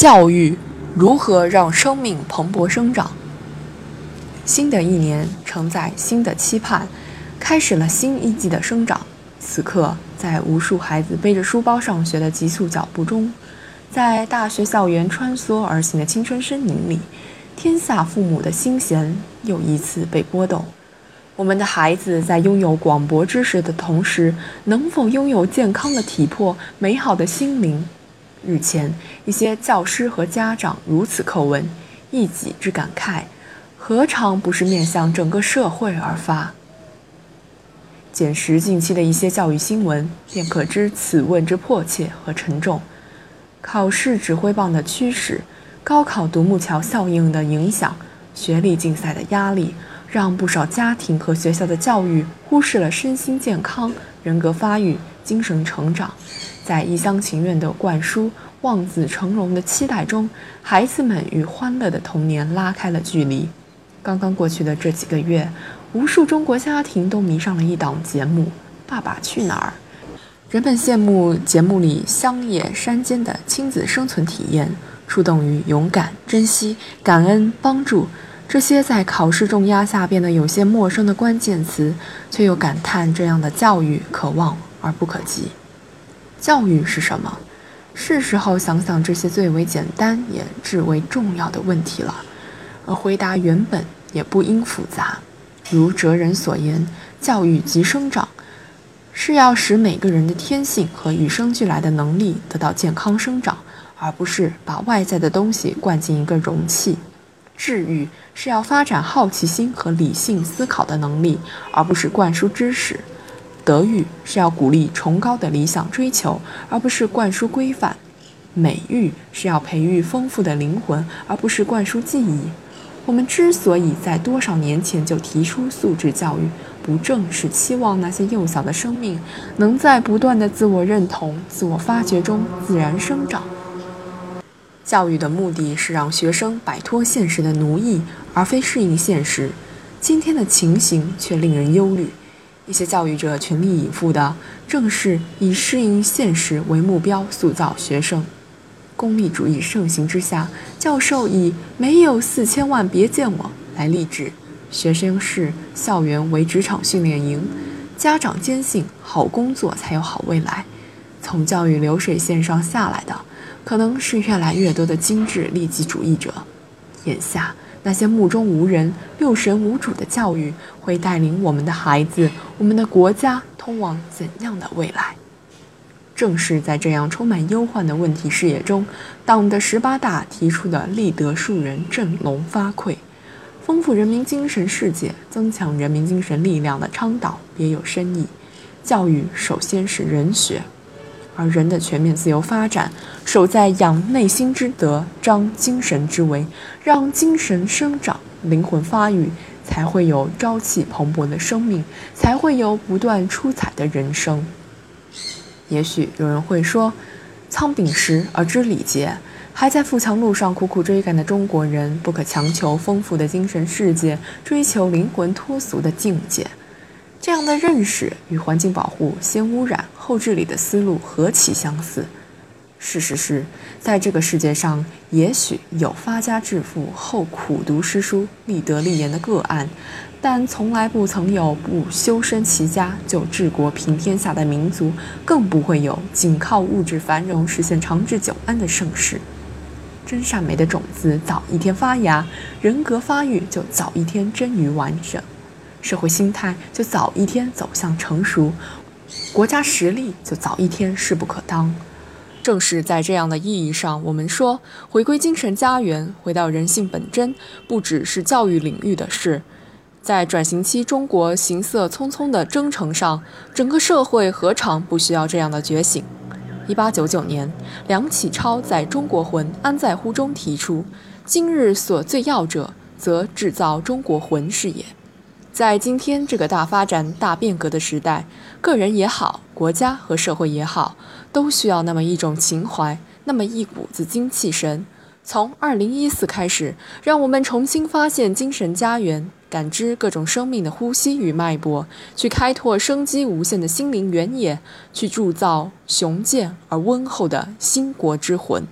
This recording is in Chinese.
教育如何让生命蓬勃生长？新的一年承载新的期盼，开始了新一季的生长。此刻，在无数孩子背着书包上学的急速脚步中，在大学校园穿梭而行的青春身影里，天下父母的心弦又一次被拨动。我们的孩子在拥有广博知识的同时，能否拥有健康的体魄、美好的心灵？日前，一些教师和家长如此叩问，一己之感慨，何尝不是面向整个社会而发？检视近期的一些教育新闻，便可知此问之迫切和沉重。考试指挥棒的驱使，高考独木桥效应的影响，学历竞赛的压力，让不少家庭和学校的教育忽视了身心健康、人格发育、精神成长。在一厢情愿的灌输望子成龙的期待中，孩子们与欢乐的童年拉开了距离。刚刚过去的这几个月，无数中国家庭都迷上了一档节目《爸爸去哪儿》。人们羡慕节目里乡野山间的亲子生存体验，触动于勇敢、珍惜、感恩、帮助这些在考试重压下变得有些陌生的关键词，却又感叹这样的教育可望而不可及。教育是什么？是时候想想这些最为简单也至为重要的问题了。而回答原本也不应复杂。如哲人所言：“教育即生长，是要使每个人的天性和与生俱来的能力得到健康生长，而不是把外在的东西灌进一个容器。治愈是要发展好奇心和理性思考的能力，而不是灌输知识。”德育是要鼓励崇高的理想追求，而不是灌输规范；美育是要培育丰富的灵魂，而不是灌输记忆。我们之所以在多少年前就提出素质教育，不正是期望那些幼小的生命能在不断的自我认同、自我发掘中自然生长？教育的目的是让学生摆脱现实的奴役，而非适应现实。今天的情形却令人忧虑。一些教育者全力以赴的，正是以适应现实为目标塑造学生。功利主义盛行之下，教授以“没有四千万别见我”来励志，学生视校园为职场训练营，家长坚信好工作才有好未来。从教育流水线上下来的，可能是越来越多的精致利己主义者。眼下。那些目中无人、六神无主的教育，会带领我们的孩子、我们的国家通往怎样的未来？正是在这样充满忧患的问题视野中，党的十八大提出的立德树人、振聋发聩、丰富人民精神世界、增强人民精神力量的倡导别有深意。教育首先是人学。而人的全面自由发展，守在养内心之德，张精神之为，让精神生长，灵魂发育，才会有朝气蓬勃的生命，才会有不断出彩的人生。也许有人会说，仓廪实而知礼节，还在富强路上苦苦追赶的中国人，不可强求丰富的精神世界，追求灵魂脱俗的境界。这样的认识与环境保护先污染后治理的思路何其相似！事实是，在这个世界上，也许有发家致富后苦读诗书、立德立言的个案，但从来不曾有不修身齐家就治国平天下的民族，更不会有仅靠物质繁荣实现长治久安的盛世。真善美的种子早一天发芽，人格发育就早一天臻于完整。社会心态就早一天走向成熟，国家实力就早一天势不可当。正是在这样的意义上，我们说回归精神家园，回到人性本真，不只是教育领域的事。在转型期中国行色匆匆的征程上，整个社会何尝不需要这样的觉醒？一八九九年，梁启超在中国魂安在乎中提出：“今日所最要者，则制造中国魂是也。”在今天这个大发展、大变革的时代，个人也好，国家和社会也好，都需要那么一种情怀，那么一股子精气神。从二零一四开始，让我们重新发现精神家园，感知各种生命的呼吸与脉搏，去开拓生机无限的心灵原野，去铸造雄健而温厚的兴国之魂。